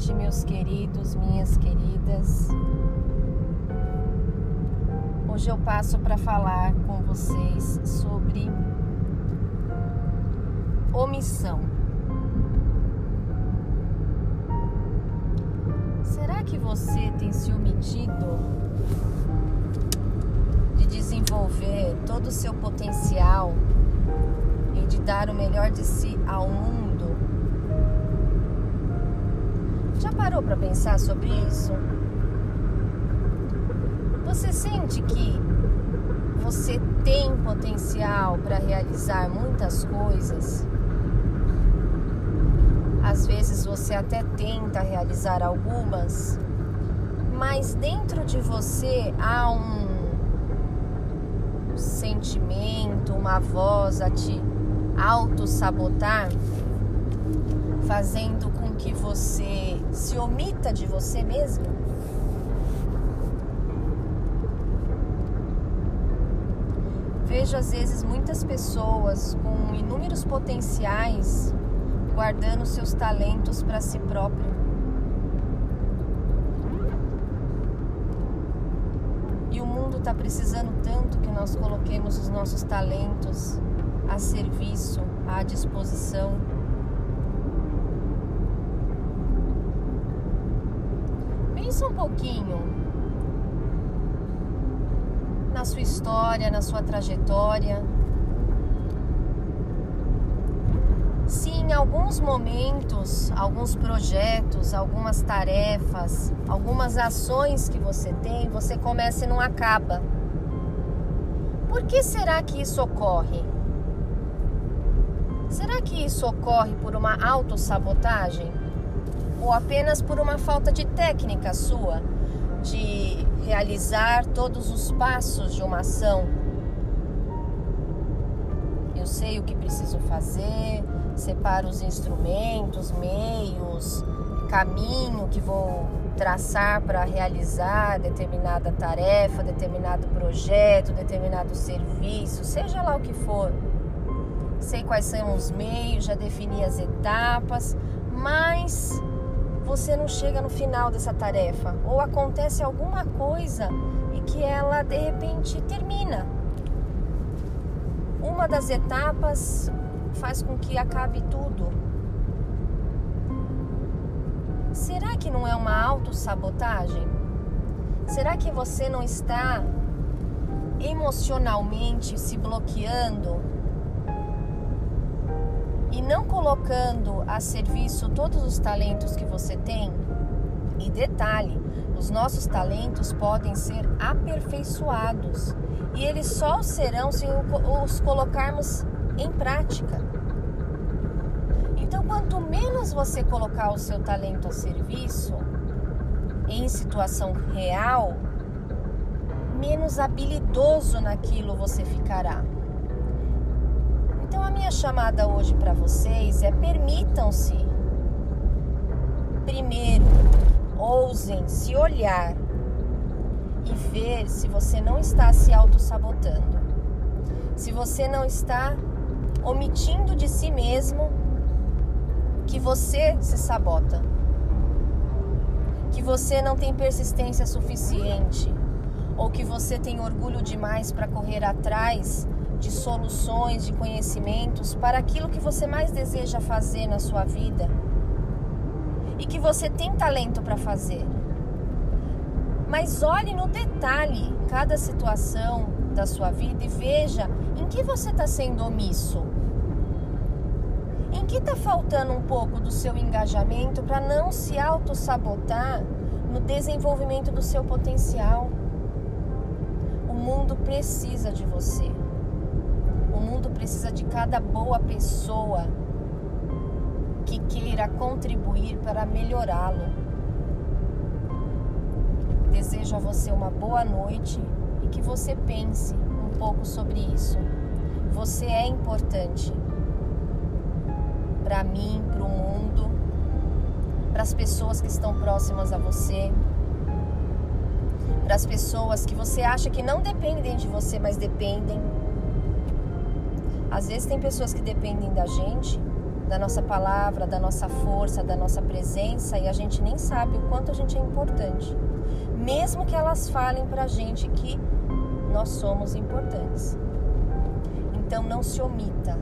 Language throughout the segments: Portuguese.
noite, meus queridos, minhas queridas. Hoje eu passo para falar com vocês sobre omissão. Será que você tem se omitido de desenvolver todo o seu potencial e de dar o melhor de si ao mundo? Já parou para pensar sobre isso? Você sente que você tem potencial para realizar muitas coisas? Às vezes você até tenta realizar algumas, mas dentro de você há um sentimento, uma voz a te auto-sabotar, fazendo com que você se omita de você mesmo? Vejo às vezes muitas pessoas com inúmeros potenciais guardando seus talentos para si próprio. E o mundo está precisando tanto que nós coloquemos os nossos talentos a serviço, à disposição pensa um pouquinho na sua história, na sua trajetória. Se em alguns momentos, alguns projetos, algumas tarefas, algumas ações que você tem, você começa e não acaba. Por que será que isso ocorre? Será que isso ocorre por uma autossabotagem? Ou apenas por uma falta de técnica sua de realizar todos os passos de uma ação. Eu sei o que preciso fazer, separo os instrumentos, meios, caminho que vou traçar para realizar determinada tarefa, determinado projeto, determinado serviço, seja lá o que for. Sei quais são os meios, já defini as etapas, mas você não chega no final dessa tarefa ou acontece alguma coisa e que ela de repente termina. Uma das etapas faz com que acabe tudo. Será que não é uma autossabotagem? Será que você não está emocionalmente se bloqueando e não colocando a serviço todos os talentos que você tem, e detalhe, os nossos talentos podem ser aperfeiçoados e eles só serão se os colocarmos em prática. Então, quanto menos você colocar o seu talento a serviço em situação real, menos habilidoso naquilo você ficará. Então a minha chamada hoje para vocês é permitam-se primeiro ousem se olhar e ver se você não está se auto-sabotando. Se você não está omitindo de si mesmo que você se sabota. Que você não tem persistência suficiente ou que você tem orgulho demais para correr atrás de soluções, de conhecimentos para aquilo que você mais deseja fazer na sua vida e que você tem talento para fazer. Mas olhe no detalhe cada situação da sua vida e veja em que você está sendo omisso. Em que está faltando um pouco do seu engajamento para não se auto-sabotar no desenvolvimento do seu potencial. O mundo precisa de você. O mundo precisa de cada boa pessoa que queira contribuir para melhorá-lo. Desejo a você uma boa noite e que você pense um pouco sobre isso. Você é importante para mim, para o mundo, para as pessoas que estão próximas a você, para as pessoas que você acha que não dependem de você, mas dependem às vezes tem pessoas que dependem da gente da nossa palavra, da nossa força, da nossa presença e a gente nem sabe o quanto a gente é importante. Mesmo que elas falem pra gente que nós somos importantes. Então não se omita,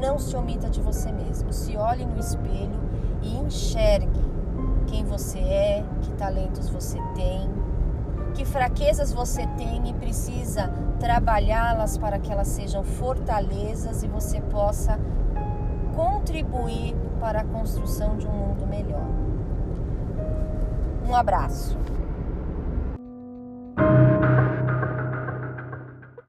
não se omita de você mesmo. Se olhe no espelho e enxergue quem você é, que talentos você tem, que fraquezas você tem e precisa trabalhá-las para que elas sejam fortalezas e você possa contribuir para a construção de um mundo melhor. Um abraço.